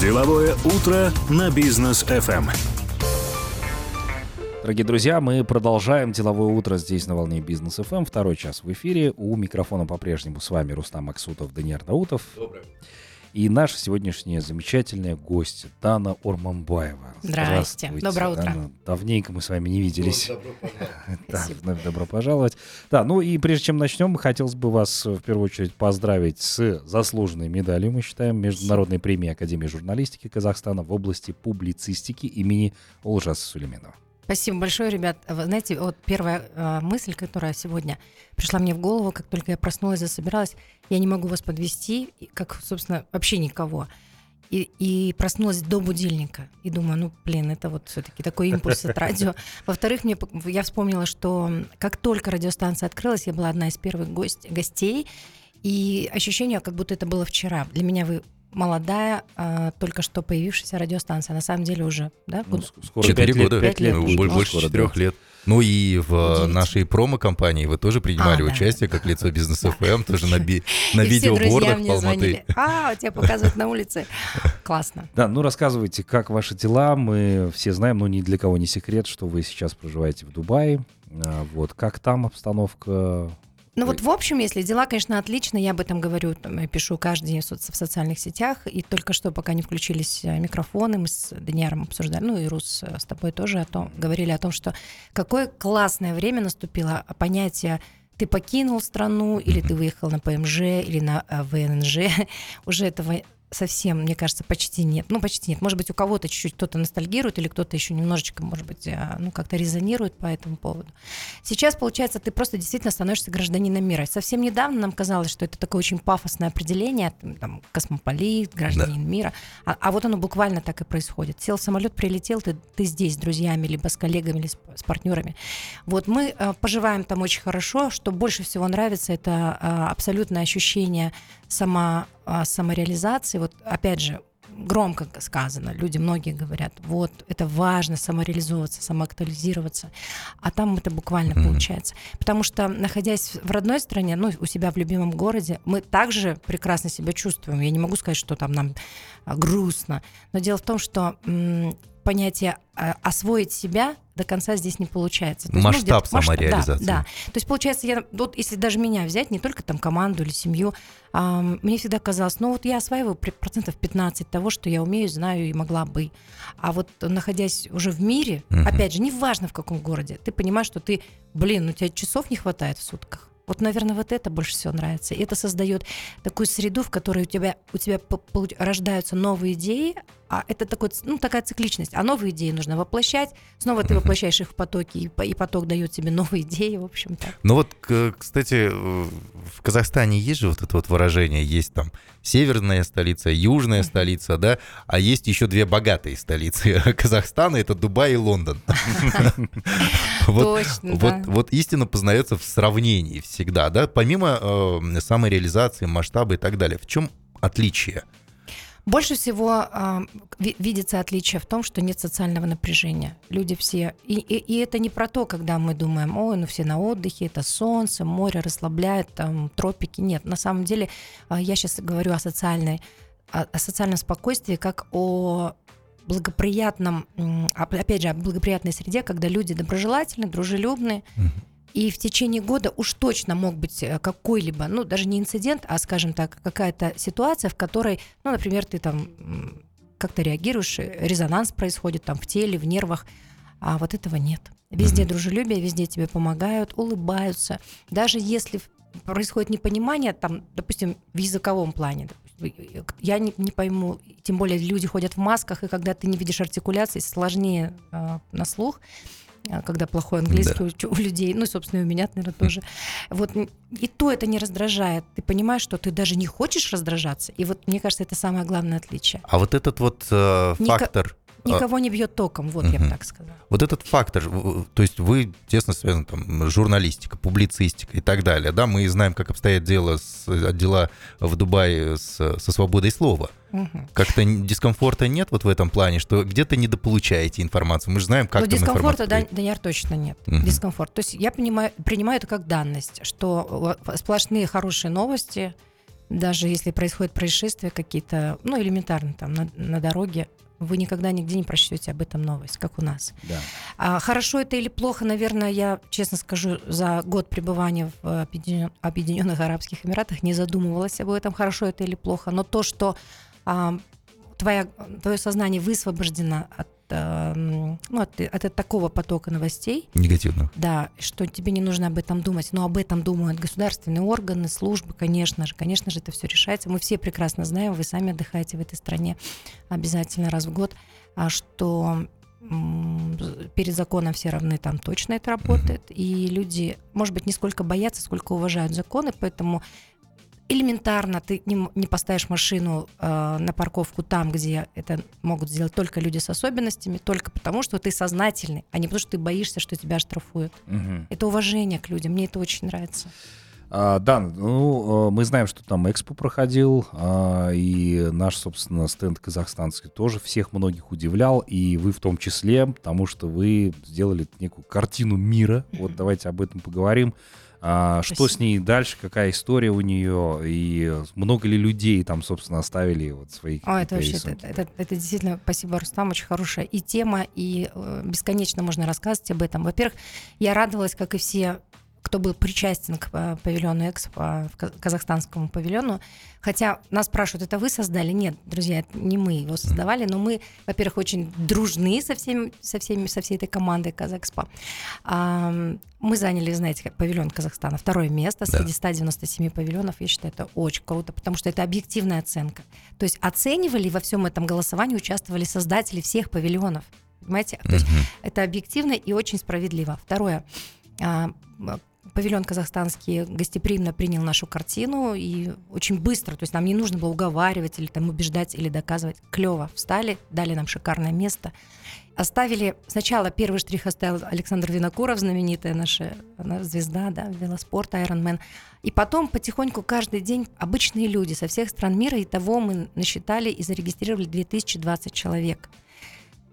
Деловое утро на бизнес FM. Дорогие друзья, мы продолжаем деловое утро здесь на волне бизнес FM. Второй час в эфире. У микрофона по-прежнему с вами Рустам Максутов, Даниил Наутов. Доброе. И наша сегодняшняя замечательная гостья Дана Ормамбаева. Здрасте. Доброе утро. Дана. Давненько мы с вами не виделись. Добро пожаловать. Да, вновь добро пожаловать. Да, ну и прежде чем начнем, хотелось бы вас э, в первую очередь поздравить с заслуженной медалью, мы считаем, Международной премии Академии журналистики Казахстана в области публицистики имени Олжаса Сулейменова. Спасибо большое, ребят. Вы знаете, вот первая э, мысль, которая сегодня пришла мне в голову, как только я проснулась, засобиралась, я не могу вас подвести, как, собственно, вообще никого. И, и проснулась до будильника. И думаю, ну, блин, это вот все-таки такой импульс от радио. Во-вторых, мне, я вспомнила, что как только радиостанция открылась, я была одна из первых гость, гостей, и ощущение, как будто это было вчера. Для меня вы молодая, а, только что появившаяся радиостанция. На самом деле уже, да? Ну, скоро Четыре пять лет, года, пять лет ну, будет, боль- ну, больше скоро, четырех да. лет. Ну и в Удивительно. нашей промо-компании вы тоже принимали А, да. участие как лицо бизнес ФМ, тоже на, би- на И все друзья видеобордах Алматы. звонили. А, тебя показывают на улице. Классно. Да, ну рассказывайте, как ваши дела. Мы все знаем, ну ни для кого не секрет, что вы сейчас проживаете в Дубае. А, Вот, как там обстановка? Ну вот в общем, если дела, конечно, отлично, я об этом говорю, там, я пишу каждый день в соц- в социальных сетях, и только что, пока не включились э, микрофоны, мы с Даниаром обсуждали, ну и Рус э, с тобой тоже о том, говорили о том, что какое классное время наступило, а понятие ты покинул страну, или ты выехал на ПМЖ, или на э, ВНЖ, уже этого совсем, мне кажется, почти нет. Ну, почти нет. Может быть, у кого-то чуть-чуть кто-то ностальгирует, или кто-то еще немножечко, может быть, э, ну, как-то резонирует по этому поводу. Сейчас, получается, ты просто действительно становишься гражданином мира. Совсем недавно нам казалось, что это такое очень пафосное определение, там, космополит, гражданин мира. А, а вот оно буквально так и происходит. Сел самолет, прилетел, ты, ты здесь с друзьями, либо с коллегами, или с, с партнерами. Вот мы э, поживаем там очень хорошо. Что больше всего нравится, это э, абсолютное ощущение само, э, самореализации. Вот опять же, громко сказано, люди многие говорят, вот это важно самореализовываться, самоактуализироваться, а там это буквально Мгм. получается. Потому что, находясь в родной стране, ну, у себя в любимом городе, мы также прекрасно себя чувствуем. Я не могу сказать, что там нам а, грустно, но дело в том, что понятие а, освоить себя до конца здесь не получается. То есть, ну, Масштаб масштаб, самореализации. Да, да. То есть, получается, я, вот если даже меня взять, не только там команду или семью, ам, мне всегда казалось, ну вот я осваиваю процентов 15 того, что я умею, знаю и могла бы. А вот находясь уже в мире, Мгм. опять же, неважно в каком городе, ты понимаешь, что ты, блин, у тебя часов не хватает в сутках. Вот, наверное, вот это больше всего нравится. И это создает такую среду, в которой у тебя, у тебя рождаются новые идеи, а это такой, ну, такая цикличность. А новые идеи нужно воплощать, снова ты воплощаешь их в потоки, и, по- и поток дает тебе новые идеи, в общем-то. Ну вот, кстати, в Казахстане есть же вот это вот выражение, есть там северная столица, южная столица, да, а есть еще две богатые столицы Казахстана, это Дубай и Лондон. Точно, вот истина познается в сравнении всегда, да, помимо э, самореализации, масштаба и так далее. В чем отличие? Больше всего а, ви- видится отличие в том, что нет социального напряжения. Люди все... И, и- и это не про то, когда мы думаем, ой, ну все на отдыхе, это солнце, море расслабляет, там тропики. Нет, на самом деле а, я сейчас говорю о социальной о, о социальном спокойствии как о благоприятном, оп- опять же, о благоприятной среде, когда люди доброжелательны, дружелюбны, и в течение года уж точно мог быть э, какой-либо, ну, даже не инцидент, а, скажем так, какая-то ситуация, в которой, ну, например, ты там как-то реагируешь, э, резонанс происходит там в теле, в нервах, а вот этого нет. Везде Мгм. дружелюбие, везде тебе помогают, улыбаются. Даже если происходит непонимание, там, допустим, в языковом плане, я не, не пойму, тем более люди ходят в масках, и когда ты не видишь артикуляции, сложнее э, на слух, когда плохой английский у, чу- у людей, ну, собственно, и у меня, наверное, тоже. Вот и то это не раздражает. Ты понимаешь, что ты даже не хочешь раздражаться. И вот, мне кажется, это самое главное отличие. А вот этот вот э, фактор, а, Никого не бьет током, вот я бы так сказала. вот этот фактор, то есть вы тесно связаны там журналистика, публицистика и так далее, да, мы знаем, как обстоят дела с, дела в Дубае с- со свободой слова. Мгм. Как-то дискомфорта нет вот в этом плане, что где-то недополучаете информацию. Мы же знаем, как Но там дискомфорта, да, Даняр, точно нет. Мгм. Дискомфорт. То есть я понимаю, принимаю это как данность, что вот сплошные хорошие новости, даже если происходят происшествия какие-то, ну, элементарно там на, на дороге, вы никогда нигде не прочтете об этом новость, как у нас. Да. А хорошо это или плохо, наверное, я честно скажу, за год пребывания в Объединен- Объединенных Арабских Эмиратах не задумывалась об этом, хорошо это или плохо. Но то, что а, твоя, твое сознание высвобождено от, а, м, ну, от, от такого потока новостей, Негативно. да, что тебе не нужно об этом думать, но об этом думают государственные органы, службы, конечно же, конечно же, это все решается. Мы все прекрасно знаем, вы сами отдыхаете в этой стране обязательно раз в год, а что перед законом все равны, там точно это работает, и люди, может быть, не сколько боятся, сколько уважают законы, поэтому элементарно ты не, не поставишь машину э, на парковку там, где это могут сделать только люди с особенностями, только потому, что ты сознательный, а не потому, что ты боишься, что тебя оштрафуют. Мгм. Это уважение к людям, мне это очень нравится. А, да, ну, э, мы знаем, что там Экспо проходил, а, и наш, собственно, стенд казахстанский тоже всех многих удивлял, и вы в том числе, потому что вы сделали некую картину мира. Вот давайте об этом поговорим. А, что Спасибо. с ней дальше, какая история у нее, и много ли людей там, собственно, оставили вот свои О, это вообще, рисунки? это, это- это действительно, спасибо, Рустам, очень хорошая и тема, и э, бесконечно можно рассказывать об этом. Во-первых, я радовалась, как и все, кто был причастен к э, павильону Экспо, в ка- казахстанскому павильону. Хотя нас спрашивают, это вы создали? Нет, друзья, это не мы его создавали, но мы, во-первых, очень дружны со всеми, со всеми, со всей этой командой Казэкспо. Мы заняли, знаете, павильон Казахстана второе место Да. среди 197 павильонов. Я считаю, это очень круто, потому что это объективная оценка. То есть оценивали во всем этом голосовании, участвовали создатели всех павильонов. Понимаете? То есть это объективно и очень справедливо. Второе. Павильон казахстанский гостеприимно принял нашу картину и очень быстро, то есть нам не нужно было уговаривать или там убеждать или доказывать. Клево встали, дали нам шикарное место. Оставили, сначала первый штрих оставил Александр Винокуров, знаменитая наша она звезда, да, велоспорта, Ironman. И потом потихоньку каждый день обычные люди со всех стран мира, и того мы насчитали и зарегистрировали 2020 человек.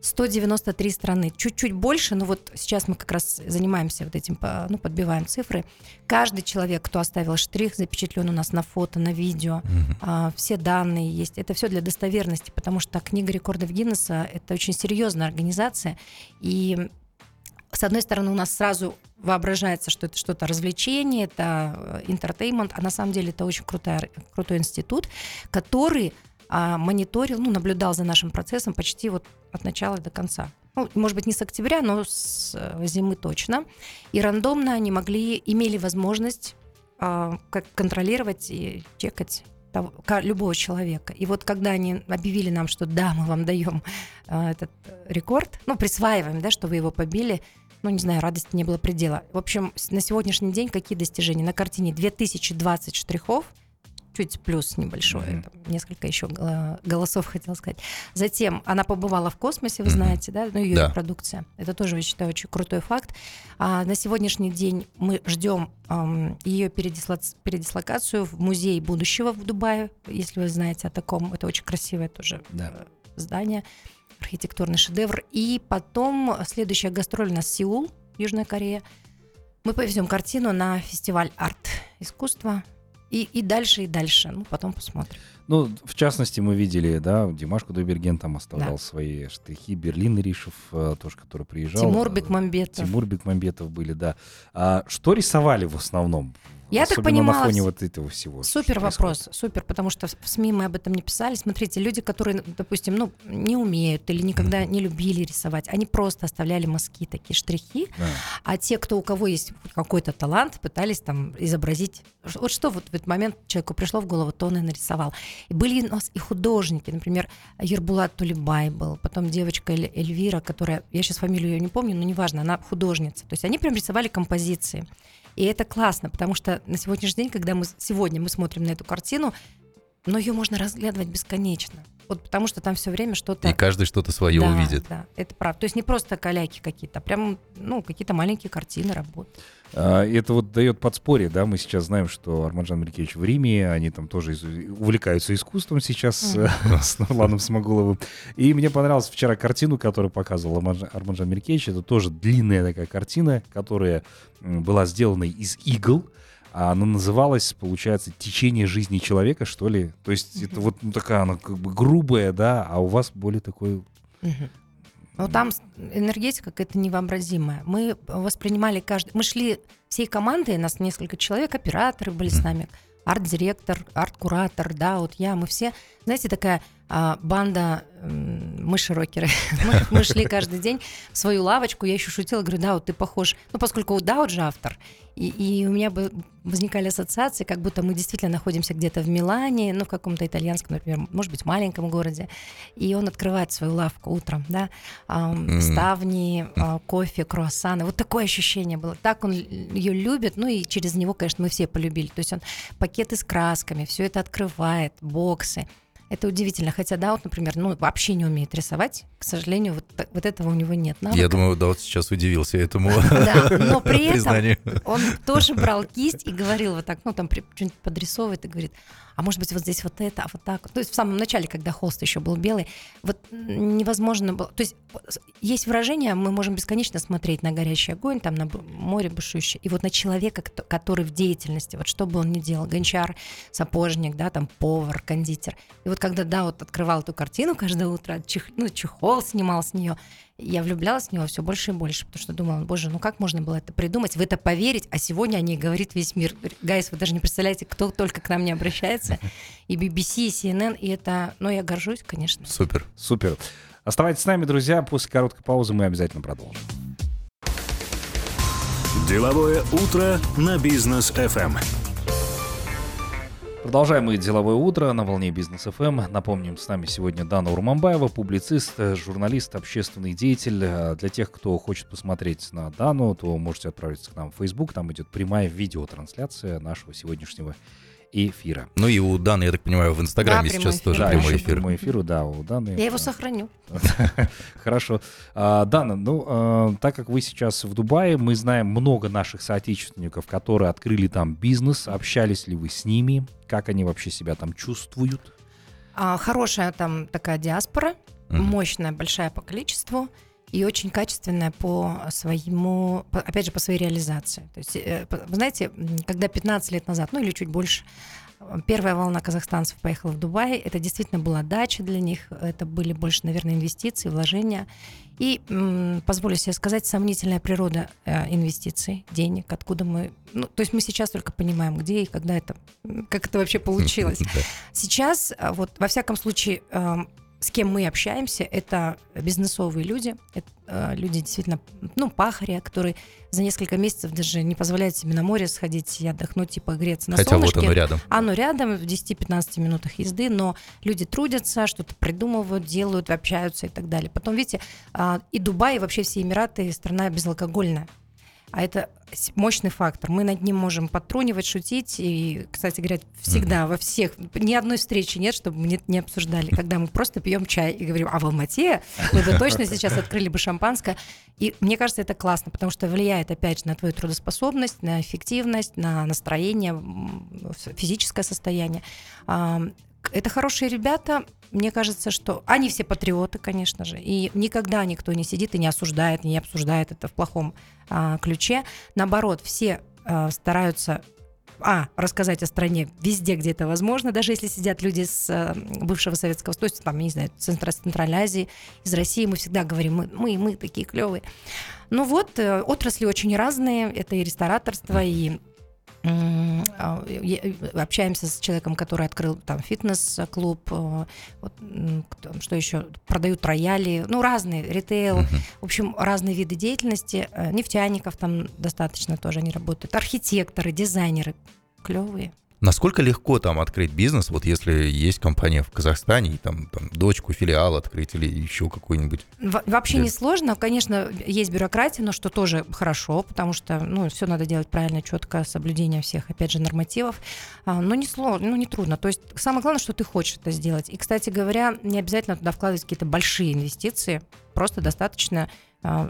193 страны, чуть-чуть больше, но вот сейчас мы как раз занимаемся вот этим, ну, подбиваем цифры. Каждый человек, кто оставил штрих, запечатлен у нас на фото, на видео, а, все данные есть. Это все для достоверности, потому что книга рекордов Гиннесса это очень серьезная организация. И с одной стороны, у нас сразу воображается, что это что-то развлечение, это интертеймент, а на самом деле это очень крутая, крутой институт, который мониторил, ну, наблюдал за нашим процессом почти вот от начала до конца. Ну, может быть, не с октября, но с э, зимы точно. И рандомно они могли, имели возможность а, как контролировать и чекать того- любого человека. И вот когда они объявили нам, что да, мы вам даем а, этот э, рекорд, ну, присваиваем, да, что вы его побили, ну, не знаю, радости не было предела. В общем, на сегодняшний день какие достижения? На картине 2020 штрихов, чуть плюс небольшой, Мгм. там несколько еще голосов хотела сказать. Затем она побывала в космосе, вы Мгм. знаете, да, ну ее Да. продукция. Это тоже, я считаю, очень крутой факт. А на сегодняшний день мы ждем ам, ее передислоц- передислокацию в музей будущего в Дубае, если вы знаете о таком. Это очень красивое тоже Да. э, здание, архитектурный шедевр. И потом следующая гастроль у нас Сеул, Южная Корея. Мы повезем картину на фестиваль арт-искусства. И, и дальше, и дальше. Ну, потом посмотрим. Ну, в частности, мы видели, да, Димаш Кудайберген там оставлял Да. свои штрихи, Берлин Ришев э, тоже, который приезжал. Тимур Э, Бекмамбетов. Тимур Бекмамбетов были, да. А что рисовали в основном? Я так Особенно на понимала, фоне вот этого всего. Супер вопрос, происходит. супер, потому что в СМИ мы об этом не писали. Смотрите, люди, которые, допустим, ну, не умеют или никогда не любили рисовать, они просто оставляли мазки, такие штрихи, Да. а те, кто у кого есть какой-то талант, пытались там изобразить. Вот что вот в этот момент человеку пришло в голову, то он и нарисовал. И были у нас и художники, например, Ербулат Тулибай был, потом девочка Эль- Эльвира, которая, я сейчас фамилию ее не помню, но неважно, она художница. То есть они прям рисовали композиции. И это классно, потому что на сегодняшний день, когда мы сегодня мы смотрим на эту картину, но ее можно разглядывать бесконечно. Вот потому что там все время что-то И каждый что-то свое да, увидит. Да, это правда. То есть не просто каляки какие-то, а прям ну, какие-то маленькие картины, работы. А, Это вот дает подспорье, да, мы сейчас знаем, что Арманжан Меркевич в Риме, они там тоже из- увлекаются искусством сейчас э, с Нурланом Смогуловым. И мне понравилась вчера картину, которую показывал Арманжан- Меркевич, это тоже длинная такая картина, которая была сделана из игл, а она называлась, получается, «Течение жизни человека», что ли? То есть это вот ну, такая, она как бы грубая, да, а у вас более такой... Ну, там энергетика какая-то невообразимая. Мы воспринимали каждый... Мы шли всей командой, нас несколько человек, операторы были с нами, арт-директор, арт-куратор, да, вот я, мы все, знаете, такая а, банда м, мыши-рокеры. мы, мы шли каждый день в свою лавочку, я еще шутила, говорю, да, вот ты похож, ну, поскольку Даут же автор, и, и у меня бы возникали ассоциации, как будто мы действительно находимся где-то в Милане, ну, в каком-то итальянском, например, может быть, маленьком городе, и он открывает свою лавку утром, да, ам, М. ставни, а, кофе, круассаны, вот такое ощущение было. Так он ее любит, ну и через него, конечно, мы все полюбили. То есть он пакеты с красками, все это открывает, боксы. Это удивительно. Хотя, да, вот, например, ну, вообще не умеет рисовать. К сожалению, вот, вот этого у него нет навыка. Я думаю, да, вот сейчас удивился этому Да, но при этом он тоже брал кисть и говорил вот так, ну, там что-нибудь подрисовывает и говорит, а может быть, вот здесь вот это, а вот так. вот». То есть в самом начале, когда холст еще был белый, вот невозможно было... То есть есть выражение, мы можем бесконечно смотреть на горящий огонь, там на море бушующее, и вот на человека, кото- который в деятельности, вот что бы он ни делал, гончар, сапожник, да, там повар, кондитер. И вот когда, да, вот открывал эту картину каждое утро, чих- ну, чехол снимал с нее, я влюблялась в него все больше и больше, потому что думала, боже, ну как можно было это придумать, в это поверить, а сегодня о ней говорит весь мир. Guys, вы даже не представляете, кто только к нам не обращается. И BBC, и CNN, и это, ну я горжусь, конечно. Супер. Супер. Оставайтесь с нами, друзья. После короткой паузы мы обязательно продолжим. Деловое утро на бизнес FM. Продолжаем мы деловое утро на волне бизнес FM. Напомним, с нами сегодня Дана Урмамбаева, публицист, э, журналист, общественный деятель. Э, Для тех, кто хочет посмотреть на Дану, то можете отправиться к нам в Facebook. Там идет прямая видеотрансляция нашего сегодняшнего. Ну и у Даны, я так понимаю, в Инстаграме Да, сейчас прямой тоже эфир. прямой эфир. прямой эфир, да, у Даны. Я его сохраню. Хорошо. А, Дана, ну, а, так как вы сейчас в Дубае, мы знаем много наших соотечественников, которые открыли там бизнес. Общались ли вы с ними? Как они вообще себя там чувствуют? А, хорошая там такая диаспора, мощная, большая по количеству и очень качественная по своему, опять же, по своей реализации. То есть, э, вы знаете, когда 15 лет назад, ну или чуть больше, э, первая волна казахстанцев поехала в Дубай, это действительно была дача для них, это были больше, наверное, инвестиции, вложения. И, позволю себе сказать, сомнительная природа э, инвестиций, денег, откуда мы... Ну, то есть мы сейчас только понимаем, где и когда это... Как это вообще получилось. Сейчас, вот во всяком случае, эм, с кем мы общаемся, это бизнесовые люди, это э, люди действительно, ну, пахаря, которые за несколько месяцев даже не позволяют себе на море сходить и отдохнуть и погреться на Хотя вот солнышке. оно рядом. Оно рядом, в 10-15 минутах езды, но люди трудятся, что-то придумывают, делают, общаются и так далее. Потом, видите, а, и Дубай, и вообще все Эмираты страна безалкогольная. А это мощный фактор. Мы над ним можем подтрунивать, шутить. И, кстати говоря, всегда во всех, ни одной встречи нет, чтобы мы не, обсуждали. Когда мы просто пьем чай и говорим, а в Алмате мы бы точно сейчас открыли бы шампанское. И мне кажется, это классно, потому что влияет, опять же, на твою трудоспособность, на эффективность, на настроение, физическое состояние. Это хорошие ребята. Мне кажется, что они все патриоты, конечно же. И никогда никто не сидит и не осуждает, не обсуждает это в плохом а, ключе. Наоборот, все а, стараются а, рассказать о стране везде, где это возможно, даже если сидят люди с а, бывшего Советского есть, там, не знаю, Центра- Центральной Азии, из России, мы всегда говорим, мы, мы, мы такие клевые. Ну вот, э, отрасли очень разные, это и рестораторство, и общаемся с человеком, который открыл там фитнес-клуб, э, вот, что еще, продают рояли, ну разные, ритейл, в общем, разные виды деятельности. Э, Нефтяников там достаточно тоже они работают. Архитекторы, дизайнеры. Клевые. Насколько легко там открыть бизнес, вот если есть компания в Казахстане, и там, там дочку, филиал открыть или еще какой-нибудь? Во- Вообще не сложно. Конечно, есть бюрократия, но что тоже хорошо, потому что ну, все надо делать правильно, четко, с соблюдением всех, опять же, нормативов. А, Но не сложно, ну не трудно. То есть самое главное, что ты хочешь это сделать. И, кстати говоря, не обязательно туда вкладывать какие-то большие инвестиции. просто достаточно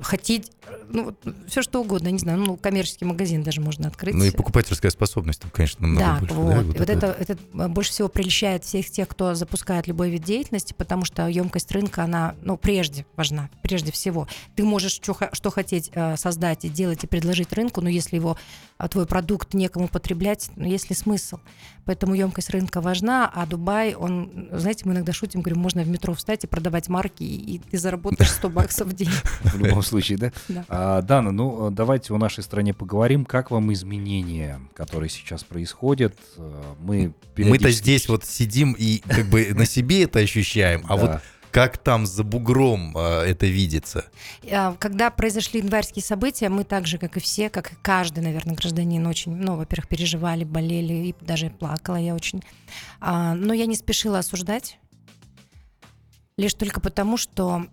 хотеть, ну, все что угодно, не знаю, ну, коммерческий магазин даже можно открыть. Ну и покупательская способность там, конечно, намного да, больше. Вот. Да, вот, вот это, это больше всего прельщает всех тех, кто запускает любой вид деятельности, потому что емкость рынка, она, ну, прежде важна, прежде всего. Ты можешь что, что хотеть э, создать и делать и предложить рынку, но если его, а, твой продукт некому потреблять, ну, есть ли смысл? Поэтому емкость рынка важна, а Дубай, он, знаете, мы иногда шутим, говорим, можно в метро встать и продавать марки, и ты заработаешь 100 баксов в день. В любом случае, да? Да. А, Дана, ну давайте о нашей стране поговорим. Как вам изменения, которые сейчас происходят? Э, Мы Мы-то здесь вот сидим и как бы на себе это ощущаем, а вот как там за бугром э, это видится? А, Когда произошли январские события, мы так же, как и все, как и каждый, наверное, гражданин, очень, ну, во-первых, переживали, болели, и даже плакала я очень. А, Но я не спешила осуждать, лишь только потому, что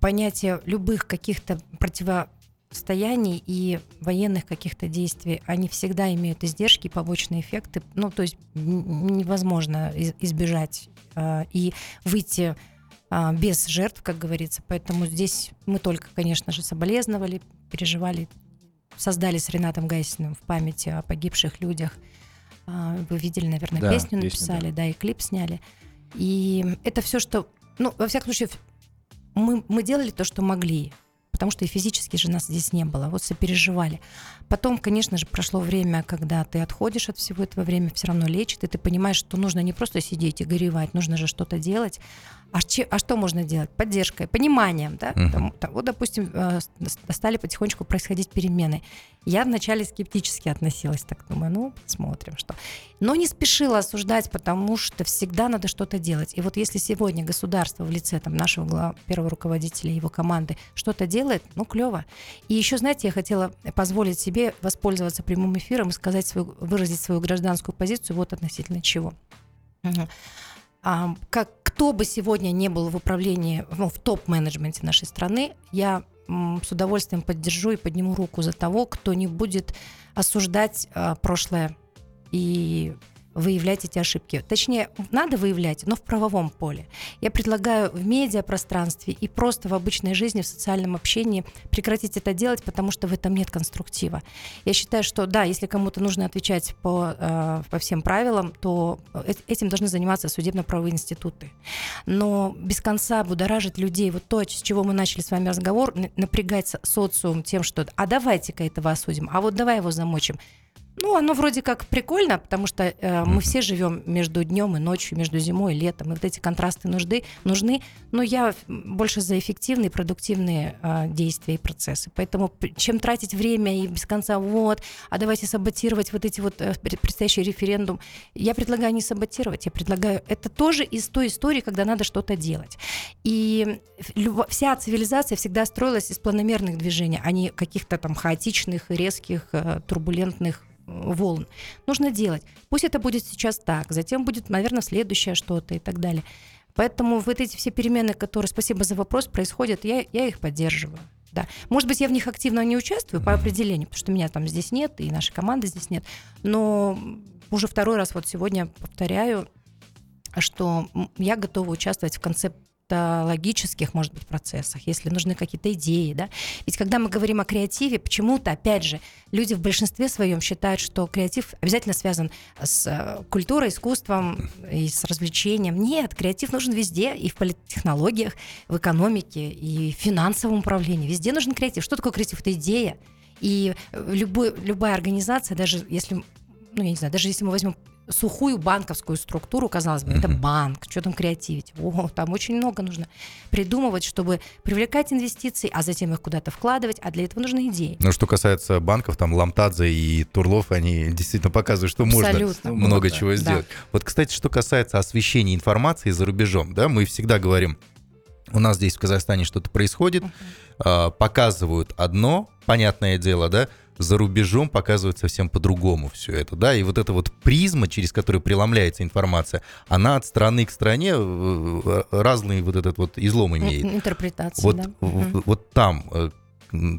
понятие любых каких-то противостояний и военных каких-то действий, они всегда имеют издержки, побочные эффекты. Ну, то есть невозможно из- избежать а, и выйти а, без жертв, как говорится. Поэтому здесь мы только, конечно же, соболезновали, переживали, создали с Ренатом Гайсиным в памяти о погибших людях. А, Вы видели, наверное, Да, песню песню, написали, да. и клип сняли. И это все, что... Ну, во всяком случае, мы, мы делали то, что могли, потому что и физически же нас здесь не было, вот сопереживали. Потом, конечно же, прошло время, когда ты отходишь от всего этого времени, все равно лечит, и ты понимаешь, что нужно не просто сидеть и горевать, нужно же что-то делать. А, че- а что можно делать? Поддержкой, пониманием, да? Мгм. Там- там, вот, допустим, э, стали потихонечку происходить перемены. Я вначале скептически относилась, так думаю, ну, посмотрим, что. Но не спешила осуждать, потому что всегда надо что-то делать. И вот если сегодня государство в лице там, нашего гла- первого руководителя его команды что-то делает, ну, клево. И еще, знаете, я хотела позволить себе воспользоваться прямым эфиром и сказать свою, выразить свою гражданскую позицию вот относительно чего. Мгм. А, как кто бы сегодня не был в управлении, ну, в топ-менеджменте нашей страны, я с удовольствием поддержу и подниму руку за того, кто не будет осуждать а, прошлое и выявлять эти ошибки. Точнее, надо выявлять, но в правовом поле. Я предлагаю в медиапространстве и просто в обычной жизни, в социальном общении прекратить это делать, потому что в этом нет конструктива. Я считаю, что да, если кому-то нужно отвечать по, э, по всем правилам, то э- этим должны заниматься судебно-правовые институты. Но без конца будоражить людей, вот то, с чего мы начали с вами разговор, напрягать со- социум тем, что а давайте-ка этого осудим, а вот давай его замочим. Ну, оно вроде как прикольно, потому что э, мы все живем между днем и ночью, между зимой и летом, и вот эти контрасты нужды, нужны. Но я больше за эффективные, продуктивные э, действия и процессы. Поэтому чем тратить время и без конца вот, а давайте саботировать вот эти вот э, пре- предстоящий референдум, я предлагаю не саботировать, я предлагаю это тоже из той истории, когда надо что-то делать. И вся цивилизация всегда строилась из планомерных движений, а не каких-то там хаотичных, резких, э, турбулентных волн. Нужно делать. Пусть это будет сейчас так, затем будет, наверное, следующее что-то и так далее. Поэтому вот эти все перемены, которые, спасибо за вопрос, происходят, я, я их поддерживаю. Да. Может быть, я в них активно не участвую по определению, потому что меня там здесь нет, и нашей команды здесь нет. Но уже второй раз вот сегодня повторяю, что я готова участвовать в концептологических, может быть, процессах, если нужны какие-то идеи, да. Ведь когда мы говорим о креативе, почему-то, опять же, люди в большинстве своем считают, что креатив обязательно связан с э, культурой, искусством и с развлечением. Нет, креатив нужен везде, и в политтехнологиях, в экономике, и в финансовом управлении. Везде нужен креатив. Что такое креатив? Это идея. И любой, любая организация, даже если, ну, я не знаю, даже если мы возьмем сухую банковскую структуру, казалось бы, это банк, что там креативить? О, там очень много нужно придумывать, чтобы привлекать инвестиции, а затем их куда-то вкладывать, а для этого нужны идеи. Ну, что касается банков, там Ламтадзе и Турлов, они действительно показывают, что можно Абсолютно. много Да. чего Да. сделать. Вот, кстати, что касается освещения информации за рубежом, да, мы всегда говорим, у нас здесь в Казахстане что-то происходит, а, показывают одно, понятное дело, да, за рубежом показывают совсем по-другому все это, да, и вот эта вот призма, через которую преломляется информация, она от страны к стране э, разный вот этот вот излом имеет. Интерпретация, Вот, да. в- вот там э,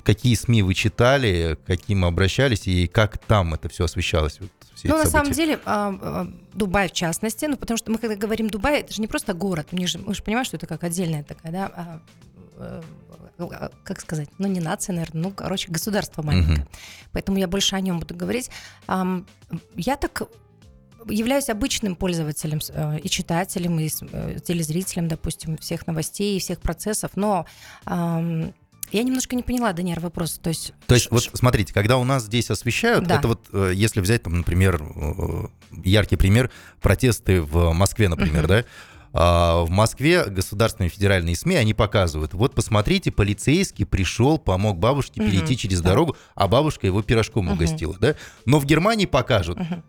какие СМИ вы читали, к каким обращались и как там это все освещалось? Вот, все Ну, на самом деле, а, а, Дубай в частности, ну, потому что мы, когда говорим Дубай, это же не просто город, мы же, мы же понимаем, что это как отдельная такая, да, а, э, как сказать, ну не нация, наверное, ну, короче, государство маленькое. Угу. Поэтому я больше о нем буду говорить. Я так являюсь обычным пользователем э, и читателем, и э, телезрителем, допустим, всех новостей и всех процессов, но я немножко не поняла, Даниэр, вопрос. То есть, То есть вот смотрите, когда у нас здесь освещают, да. это вот, э, если взять, там, например, яркий пример, протесты в Москве, например, uh-huh. да, а, в Москве государственные федеральные СМИ, они показывают, вот посмотрите, полицейский пришел, помог бабушке угу, перейти через да. дорогу, а бабушка его пирожком угу. угостила, да? Но в Германии покажут, угу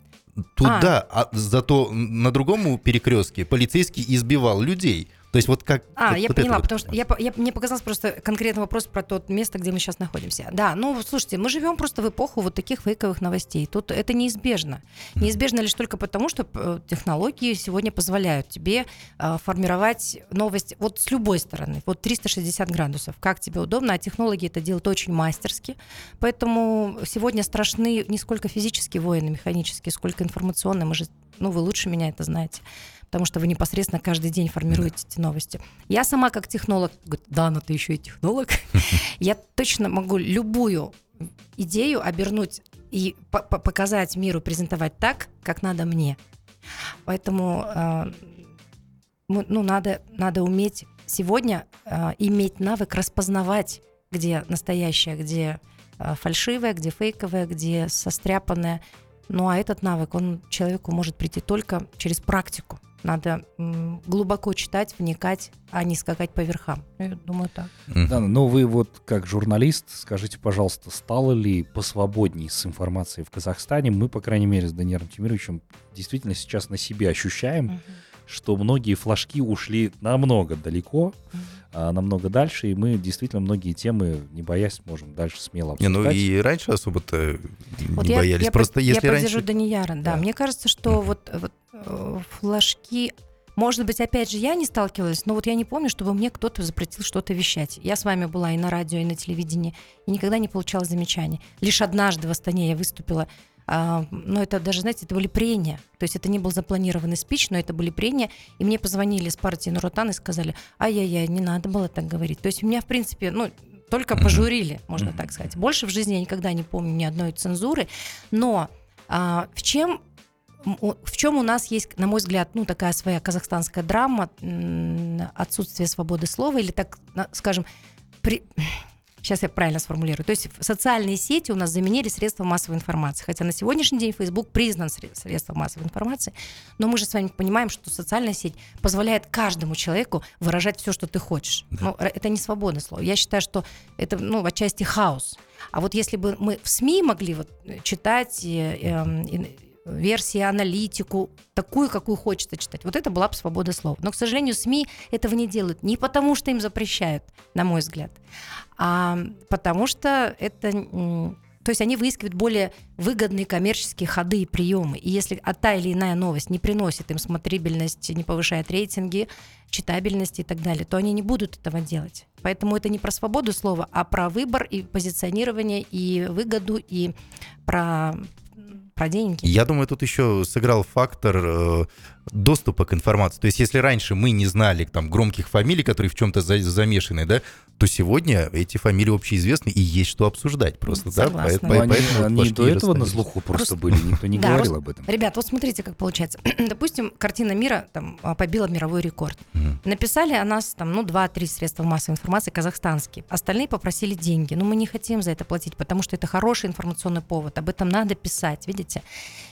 туда, а. а зато на другом перекрестке полицейский избивал людей. То есть вот как... А, вот, я вот поняла, потому что я, я, мне показался просто конкретный вопрос про то место, где мы сейчас находимся. Да, ну, слушайте, мы живем просто в эпоху вот таких фейковых новостей. Тут это неизбежно. Неизбежно лишь только потому, что э, технологии сегодня позволяют тебе э, формировать новость вот с любой стороны, вот 360 градусов, как тебе удобно, а технологии это делают очень мастерски. Поэтому сегодня страшны не сколько физические воины, механические, сколько информационные. Мы же, ну, вы лучше меня это знаете потому что вы непосредственно каждый день формируете эти новости. Я сама как технолог, да, но ты еще и технолог, я точно могу любую идею обернуть и показать миру, презентовать так, как надо мне. Поэтому э, ну, надо, надо уметь сегодня э, иметь навык распознавать, где настоящее, где э, фальшивое, где фейковое, где состряпанное. Ну а этот навык, он человеку может прийти только через практику. Надо глубоко читать, вникать, а не скакать по верхам. Я думаю, так. Да, но вы вот как журналист, скажите, пожалуйста, стало ли посвободней с информацией в Казахстане? Мы, по крайней мере, с Даниилом Тимировичем действительно сейчас на себе ощущаем, uh что многие флажки ушли намного далеко, а, намного дальше, и мы действительно многие темы, не боясь, можем дальше смело обсуждать. Не, ну и раньше особо-то вот не я, боялись. Я, Просто я если раньше... поддержу Данияра, да. да. Мне кажется, что вот, вот Э, флажки может быть, опять же, я не сталкивалась, но вот я не помню, чтобы мне кто-то запретил что-то вещать. Я с вами была и на радио, и на телевидении, и никогда не получала замечаний. Лишь однажды в Астане я выступила, а, но это даже, знаете, это были прения. То есть это не был запланированный спич, но это были прения. И мне позвонили с партии Нуротан и сказали, ай-яй-яй, не надо было так говорить. То есть меня, в принципе, ну, только пожурили, можно так сказать. Больше в жизни я никогда не помню ни одной цензуры. Но а, в чем в чем у нас есть, на мой взгляд, ну, такая своя казахстанская драма, отсутствие свободы слова, или так, скажем, при... Сейчас я правильно сформулирую. То есть социальные сети у нас заменили средства массовой информации. Хотя на сегодняшний день Facebook признан средством массовой информации. Но мы же с вами понимаем, что социальная сеть позволяет каждому человеку выражать все, что ты хочешь. Да. Ну, это не свободное слово. Я считаю, что это ну, отчасти хаос. А вот если бы мы в СМИ могли вот читать и, эм, и, версии, аналитику, такую, какую хочется читать. Вот это была бы свобода слова. Но, к сожалению, СМИ этого не делают не потому, что им запрещают, на мой взгляд, а потому что это... То есть они выискивают более выгодные коммерческие ходы и приемы. И если та или иная новость не приносит им смотрибельность, не повышает рейтинги, читабельность и так далее, то они не будут этого делать. Поэтому это не про свободу слова, а про выбор и позиционирование, и выгоду, и про про деньги. Я думаю, тут еще сыграл фактор э, доступа к информации. То есть, если раньше мы не знали там громких фамилий, которые в чем-то за замешаны, да, то сегодня эти фамилии общеизвестны и есть что обсуждать просто, Согласна. да? По, они, поэтому они до этого на слуху просто, просто были, никто не да, говорил просто, об этом. Ребят, вот смотрите, как получается. Допустим, картина мира там а, побила мировой рекорд. Угу. Написали о нас там, ну, два-три средства массовой информации казахстанские. Остальные попросили деньги. Но мы не хотим за это платить, потому что это хороший информационный повод. Об этом надо писать, видите?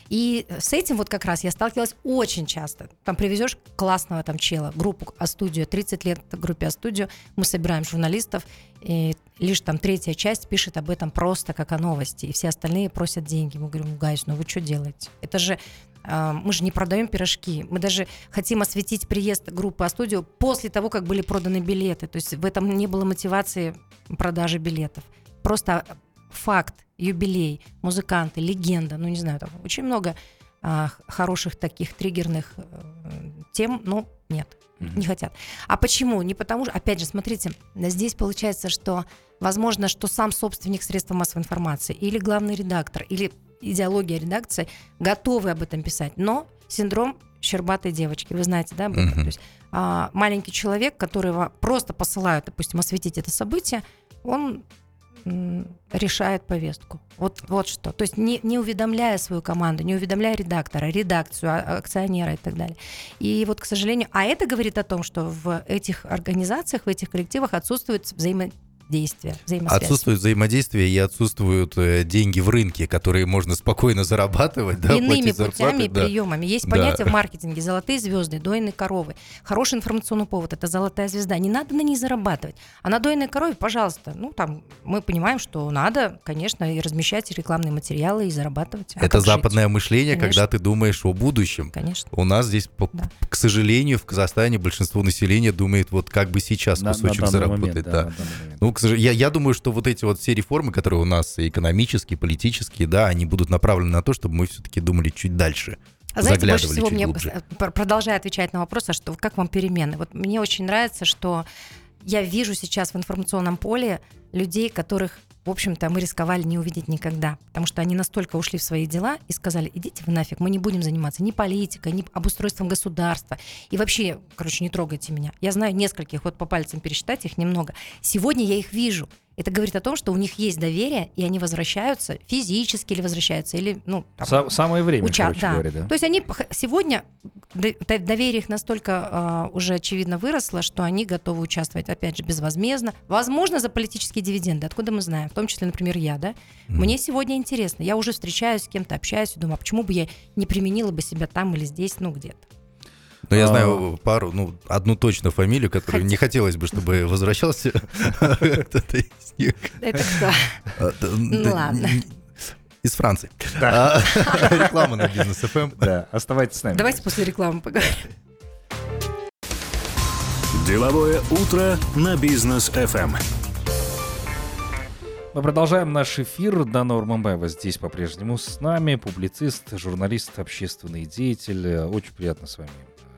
И с этим вот как раз я сталкивалась очень часто. Там привезешь классного там чела, группу А-студию, 30 лет группе А-студию, мы собираем журналистов, и лишь там третья часть пишет об этом просто как о новости, и все остальные просят деньги. Мы говорим, гайс, ну вы что делаете? Это же а, мы же не продаем пирожки. Мы даже хотим осветить приезд группы А-студио после того, как были проданы билеты. То есть в этом не было мотивации продажи билетов. Просто факт, юбилей, музыканты, легенда, ну не знаю, там очень много а, хороших таких триггерных э, тем, но нет, mm-hmm. не хотят. А почему? Не потому что, опять же, смотрите, здесь получается, что возможно, что сам собственник средства массовой информации или главный редактор, или идеология редакции готовы об этом писать, но синдром щербатой девочки. Вы знаете, да? Мгм. То есть а, маленький человек, которого просто посылают, допустим, осветить это событие, он решает повестку. Вот, вот что. То есть не, не уведомляя свою команду, не уведомляя редактора, редакцию, а- акционера и так далее. И вот, к сожалению, а это говорит о том, что в этих организациях, в этих коллективах отсутствует взаимодействие, взаимосвязь. Отсутствует взаимодействие и отсутствуют э, деньги в рынке, которые можно спокойно зарабатывать, да, Иными зарплаты, путями и да. приемами. Есть Да. понятие в маркетинге золотые звезды, дойные коровы. Хороший информационный повод это золотая звезда. Не надо на ней зарабатывать. А на дойной корове, пожалуйста, ну там мы понимаем, что надо, конечно, и размещать рекламные материалы и зарабатывать. А Это как жить? западное мышление, Конечно. когда ты думаешь о будущем. Конечно. У нас здесь, по- Да. к сожалению, в Казахстане большинство населения думает, вот как бы сейчас На- на кусочек данный заработать. момент, да. да, на. Ну, к сожалению, я, я думаю, что вот эти вот все реформы, которые у нас экономические, политические, да, они будут направлены на то, чтобы мы все-таки думали чуть дальше. А знаете, больше всего мне, глубже. пр- продолжая отвечать на вопрос, а что, как вам перемены? Вот мне очень нравится, что я вижу сейчас в информационном поле людей, которых, в общем-то, мы рисковали не увидеть никогда, потому что они настолько ушли в свои дела и сказали, идите вы нафиг, мы не будем заниматься ни политикой, ни обустройством государства, и вообще, короче, не трогайте меня. Я знаю нескольких, вот по пальцам пересчитать их немного. Сегодня я их вижу. Это говорит о том, что у них есть доверие, и они возвращаются физически или возвращаются, или, ну, там, Са- самое время, Уча- короче да. говоря, да. то есть они сегодня доверие их настолько а, уже очевидно выросло, что они готовы участвовать, опять же, безвозмездно. Возможно, за политические дивиденды. Откуда мы знаем? В том числе, например, я, да? Мне сегодня интересно. Я уже встречаюсь с кем-то, общаюсь и думаю, а почему бы я не применила бы себя там или здесь, ну где-то. Но я А. знаю пару, ну, одну точно фамилию, которую не хотелось бы, чтобы возвращался кто-то из них. Это кто? А, да, ладно. Из Франции. А, Реклама на бизнес Эм. ФМ. Да, оставайтесь с нами. Давайте после рекламы поговорим. Деловое утро на бизнес ФМ. Мы продолжаем наш эфир. Дана Урмамбаева здесь по-прежнему с нами. Публицист, журналист, общественный деятель. Очень приятно с вами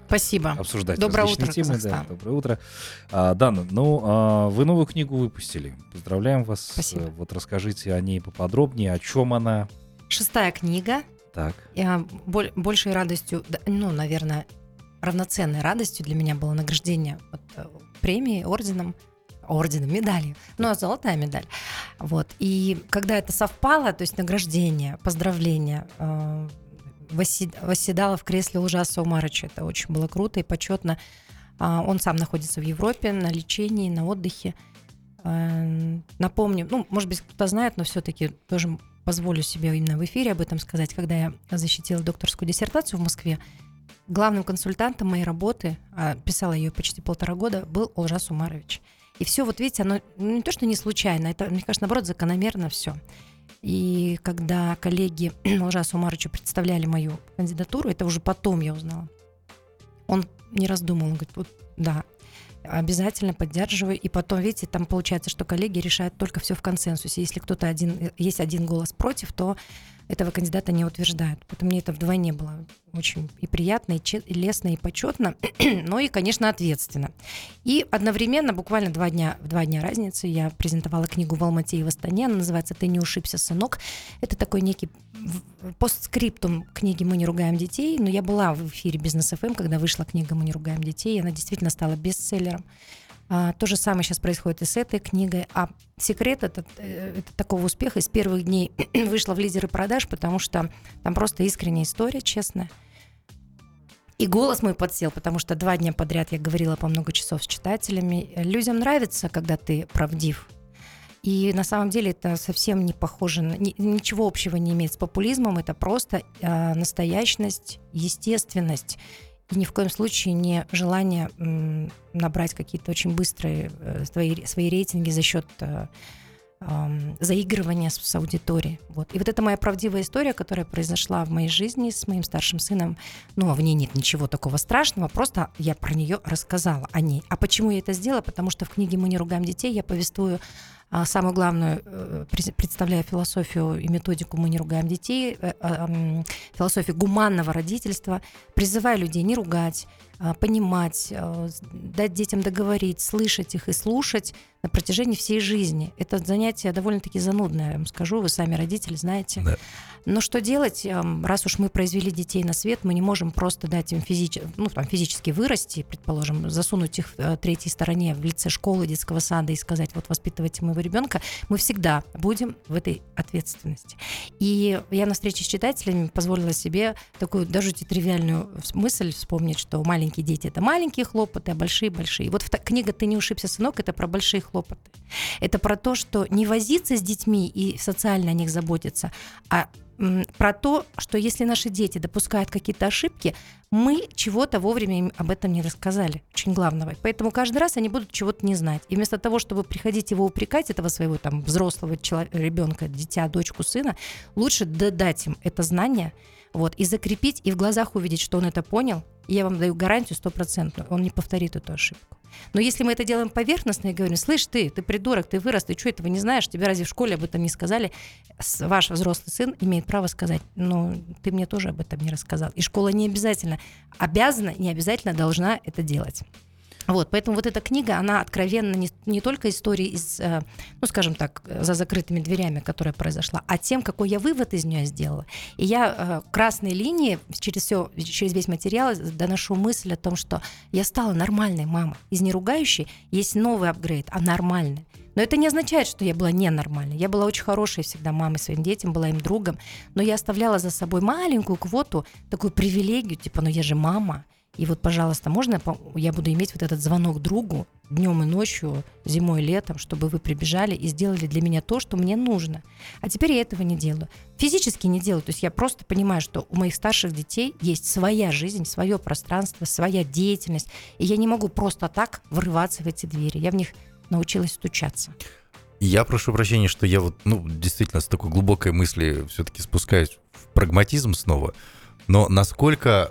Спасибо. обсуждать Доброе различные утро, темы. Да, доброе утро. А, Дана, ну, а, вы новую книгу выпустили. Поздравляем вас. Спасибо. Э, Вот расскажите о ней поподробнее, о чем она. Шестая книга. Так. Я боль- большей радостью, ну, наверное, равноценной радостью для меня было награждение вот, э, премией, орденом, орденом, медалью, ну, а золотая медаль. Вот. И когда это совпало, то есть награждение, поздравление, э, восседала в кресле Ужаса Умарыча. Это очень было круто и почетно. А, Он сам находится в Европе на лечении, на отдыхе. Э, Напомню, ну, может быть, кто-то знает, но все-таки тоже позволю себе именно в эфире об этом сказать. Когда я защитила докторскую диссертацию в Москве, главным консультантом моей работы, а писала ее почти полтора года, был Олжас Умарович. И все, вот видите, оно не то, что не случайно, это, мне кажется, наоборот, закономерно все. И когда коллеги Олжасу Умаровичу представляли мою кандидатуру, это уже потом я узнала, он не раздумывал, он говорит, вот, да, обязательно поддерживаю. И потом, видите, там получается, что коллеги решают только все в консенсусе. Если кто-то один, есть один голос против, то этого кандидата не утверждают. Поэтому мне это вдвойне было очень и приятно, и, че- и лестно, и почетно, но и, конечно, ответственно. И одновременно, буквально два дня, в два дня разницы, я презентовала книгу в Алмате и в Астане. Она называется «Ты не ушибся, сынок». Это такой некий постскриптум книги «Мы не ругаем детей», но я была в эфире «Бизнес ФМ», когда вышла книга «Мы не ругаем детей», и она действительно стала бестселлером. А, то же самое сейчас происходит и с этой книгой. А секрет этот, э, это такого успеха с первых дней вышла в лидеры продаж, потому что там просто искренняя история, честная. И голос мой подсел, потому что два дня подряд я говорила по много часов с читателями. Людям нравится, когда ты правдив. И на самом деле это совсем не похоже, ни- ничего общего не имеет с популизмом. Это просто э, настоящность, естественность. И ни в коем случае не желание набрать какие-то очень быстрые э, свои, свои рейтинги за счет э, заигрывания с, с аудиторией. Вот. И вот это моя правдивая история, которая произошла в моей жизни с моим старшим сыном. Ну, а в ней нет ничего такого страшного, просто я про нее рассказала, о ней. А почему я это сделала? Потому что в книге «Мы не ругаем детей» я повествую А самую главную, э, представляя философию и методику «Мы не ругаем детей», э, м, философию гуманного родительства, призывая людей не ругать, а, понимать, дать детям договорить, слышать их и слушать на протяжении всей жизни. Это занятие довольно-таки занудное, я вам скажу, вы сами родители знаете. Да. Но что делать, эм, раз уж мы произвели детей на свет, мы не можем просто дать им физич... ну, там, физически вырасти, предположим, засунуть их в э, третьей стороне в лице школы, детского сада и сказать, вот воспитывайте моего ребенка. Мы всегда будем в этой ответственности. И я на встрече с читателями позволила себе такую даже тривиальную мысль вспомнить, что маленькие дети это маленькие хлопоты, а большие большие. Вот книга «Ты не ушибся, сынок» это про большие хлопоты. Это про то, что не возиться с детьми и социально о них заботиться, а про то, что если наши дети допускают какие-то ошибки, мы чего-то вовремя им об этом не рассказали, очень главного. Поэтому каждый раз они будут чего-то не знать. И вместо того, чтобы приходить его упрекать, этого своего там взрослого ребенка, дитя, дочку, сына, лучше дать им это знание, вот, и закрепить, и в глазах увидеть, что он это понял. Я вам даю гарантию стопроцентную, он не повторит эту ошибку. Но если мы это делаем поверхностно и говорим, слышь, ты, ты придурок, ты вырос, ты что этого не знаешь, тебе разве в школе об этом не сказали? Ваш взрослый сын имеет право сказать, ну, ты мне тоже об этом не рассказал. И школа не обязательно обязана, не обязательно должна это делать. Вот, поэтому вот эта книга, она откровенно не, не только история из, э, ну, скажем так, за закрытыми дверями, которая произошла, а тем, какой я вывод из нее сделала. И я э, красной линии через все, через весь материал доношу мысль о том, что я стала нормальной мамой. Из неругающей есть новый апгрейд, а нормальной. Но это не означает, что я была ненормальной. Я была очень хорошей всегда мамой своим детям, была им другом. Но я оставляла за собой маленькую квоту, такую привилегию, типа, ну я же мама. И вот, пожалуйста, можно я буду иметь вот этот звонок другу днем и ночью, зимой и летом, чтобы вы прибежали и сделали для меня то, что мне нужно. А теперь я этого не делаю. Физически не делаю. То есть я просто понимаю, что у моих старших детей есть своя жизнь, свое пространство, своя деятельность. И я не могу просто так врываться в эти двери. Я в них научилась стучаться. Я прошу прощения, что я вот, ну, действительно, с такой глубокой мысли все-таки спускаюсь в прагматизм снова. Но насколько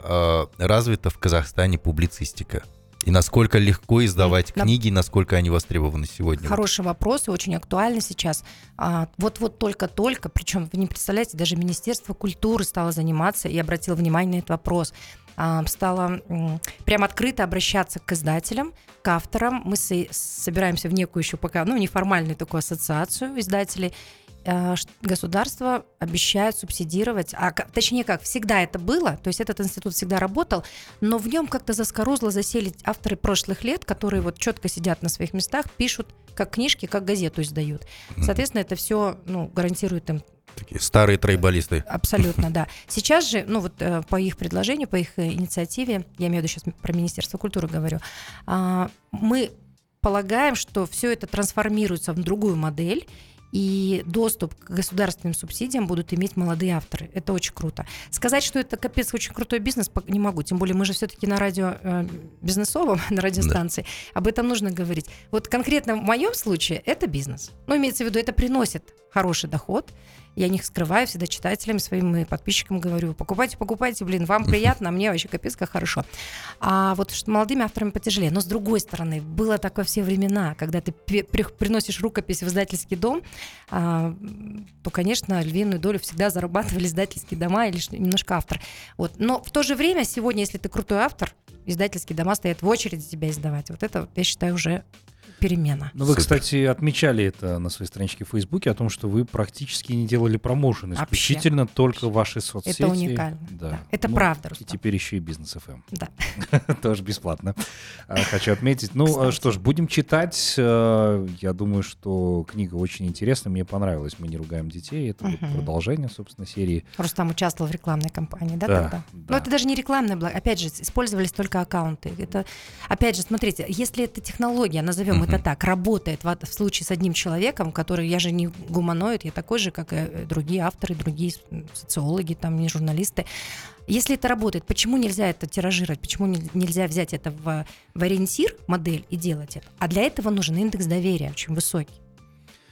э, развита в Казахстане публицистика? И насколько легко издавать На- книги, насколько они востребованы сегодня? Хороший вопрос и очень актуальный сейчас. А, Вот-вот только-только, причем вы не представляете, даже Министерство культуры стало заниматься и обратило внимание на этот вопрос. А, Стало прям открыто обращаться к издателям, к авторам. Мы со- собираемся в некую еще пока, ну, неформальную такую ассоциацию издателей. А, Государство обещает субсидировать, а точнее как, всегда это было, то есть этот институт всегда работал, но в нем как-то заскорузло засели авторы прошлых лет, которые вот четко сидят на своих местах, пишут как книжки, как газету издают. Соответственно, это все ну, гарантирует им Такие старые трейбалисты. Абсолютно, да. Сейчас же, ну вот э, по их предложению, по их э, инициативе, я имею в виду сейчас про Министерство культуры говорю, а, мы полагаем, что все это трансформируется в другую модель, и доступ к государственным субсидиям будут иметь молодые авторы. Это очень круто. Сказать, что это капец очень крутой бизнес, не могу. Тем более мы же все-таки на радио э, бизнесовом, на радиостанции. Об этом нужно говорить. Вот конкретно в моем случае это бизнес. Ну, имеется в виду, это приносит хороший доход. Я не скрываю всегда читателям, своим и подписчикам говорю, покупайте, покупайте, блин, вам приятно, а мне вообще капец как хорошо. А вот что молодыми авторами потяжелее. Но с другой стороны, было такое все времена, когда ты приносишь рукопись в издательский дом, а, то, конечно, львиную долю всегда зарабатывали издательские дома или ш- немножко автор. Вот. Но в то же время сегодня, если ты крутой автор, издательские дома стоят в очереди тебя издавать. Вот это, я считаю, уже перемена. Ну, вы, Супер. кстати, отмечали это на своей страничке в Фейсбуке, о том, что вы практически не делали промоушен. Вообще. Исключительно только ваши соцсети. Это уникально. Да. да. Это Ну, правда, И Рустам. теперь еще и бизнес FM. Да. Тоже бесплатно. А, Хочу отметить. Ну, а что ж, будем читать. Э, Я думаю, что книга очень интересна. Мне понравилась. Мы не ругаем детей. Это продолжение, собственно, серии. Рустам участвовал в рекламной кампании, да, Да, тогда? да. Но это даже не рекламная была. Опять же, использовались только аккаунты. Это, опять же, смотрите, если эта технология, назовем это так, работает в, случае с одним человеком, который, я же не гуманоид, я такой же, как и э, другие авторы, другие социологи, там, не журналисты. Если это работает, почему нельзя это тиражировать? Почему не- нельзя взять это в, в ориентир, модель, и делать это? А для этого нужен индекс доверия очень высокий.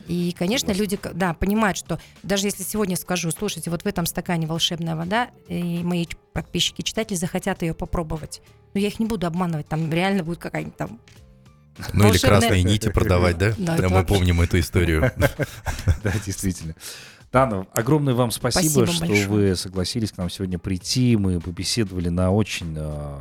И, конечно, люди, да, понимают, что даже если сегодня скажу, слушайте, вот в этом стакане волшебная вода, и мои подписчики, читатели захотят ее попробовать, но я их не буду обманывать, там реально будет какая-нибудь там Ну или красные нити продавать, да? Да, Мы вообще- помним эту историю. Да, действительно. Дана, огромное вам спасибо, Спасибо что большое. вы согласились к нам сегодня прийти. Мы побеседовали на очень э,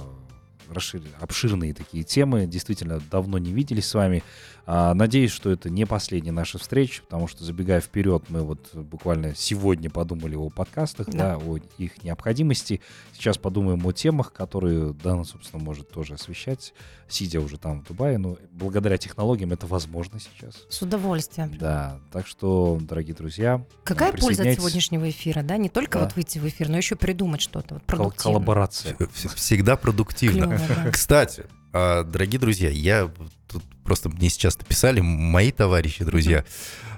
расшир- обширные такие темы. Действительно, давно не виделись с вами. А, надеюсь, что это не последняя наша встреча, потому что, забегая вперед, мы вот буквально сегодня подумали о подкастах, да, Да. о их необходимости. Сейчас подумаем о темах, которые Дана, собственно, может тоже освещать, сидя уже там в Дубае. Но благодаря технологиям это возможно сейчас. С удовольствием. Да, так что, дорогие друзья, Какая польза от сегодняшнего эфира, да? Не только Да. вот выйти в эфир, но еще придумать что-то вот коллаборация. Вс- Всегда продуктивно. Клёво, да. Кстати, дорогие друзья, я тут просто мне сейчас написали мои товарищи, друзья.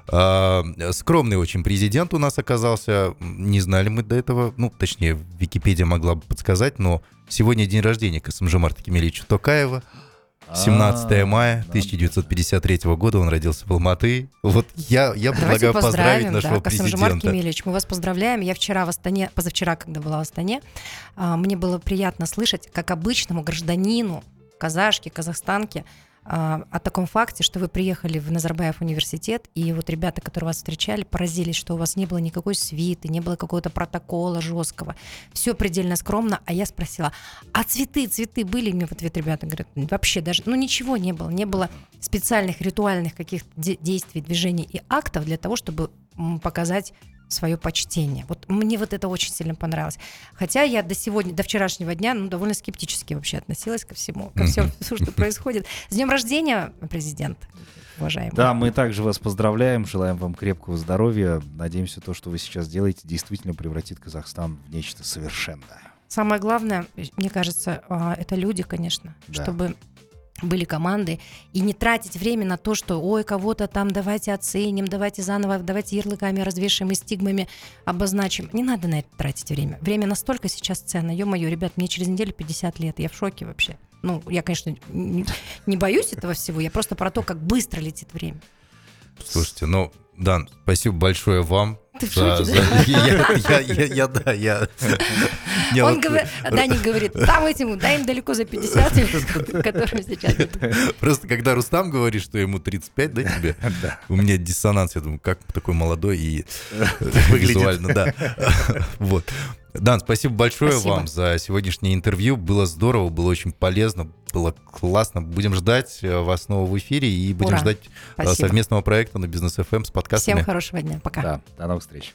А, Скромный очень президент у нас оказался. Не знали мы до этого. Ну, точнее, Википедия могла бы подсказать, но сегодня день рождения Касымжамарта Кемелевича Токаева. 17 А, мая надо 1953 года он родился в Алматы. Вот я, я предлагаю поздравить нашего да, президента. Кемелевич, мы вас поздравляем. Я вчера в Астане, позавчера, когда была в Астане, а, мне было приятно слышать, как обычному гражданину, казашке, казахстанке, а, о таком факте, что вы приехали в Назарбаев университет, и вот ребята, которые вас встречали, поразились, что у вас не было никакой свиты, не было какого-то протокола жесткого. Все предельно скромно. А я спросила, а цветы, цветы были? Мне в ответ ребята говорят, вообще даже, ну ничего не было. Не было специальных ритуальных каких-то де- действий, движений и актов для того, чтобы показать свое почтение. Вот мне вот это очень сильно понравилось. Хотя я до сегодня, до вчерашнего дня, ну, довольно скептически вообще относилась ко всему, ко всему, что происходит. С днем рождения, президент, уважаемый. Да, мы также вас поздравляем, желаем вам крепкого здоровья. Надеемся, то, что вы сейчас делаете, действительно превратит Казахстан в нечто совершенное. Самое главное, мне кажется, а, это люди, конечно, Да. чтобы были команды, и не тратить время на то, что, ой, кого-то там давайте оценим, давайте заново, давайте ярлыками развешаем и стигмами обозначим. Не надо на это тратить время. Время настолько сейчас ценно. Ё-моё, ребят, мне через неделю 50 лет, я в шоке вообще. Ну, я, конечно, не, не боюсь этого всего, я просто про то, как быстро летит время. Слушайте, ну, Дан, спасибо большое вам. Ты в шоке, за- да? Я, я- я- я- да, я... я Он вот говорит, Даник говорит, там этим, да им далеко за 50, которым сейчас. Просто когда Рустам говорит, что ему 35, да, тебе? Да. У меня диссонанс, я думаю, как такой молодой и Выглядит. визуально, да. Вот. Дан, спасибо большое Спасибо. вам за сегодняшнее интервью. Было здорово, было очень полезно, было классно. Будем ждать э, вас снова в эфире и будем Ура. ждать э, Спасибо. совместного проекта на Бизнес ФМ с подкастами. Всем хорошего дня. Пока. Да, до новых встреч.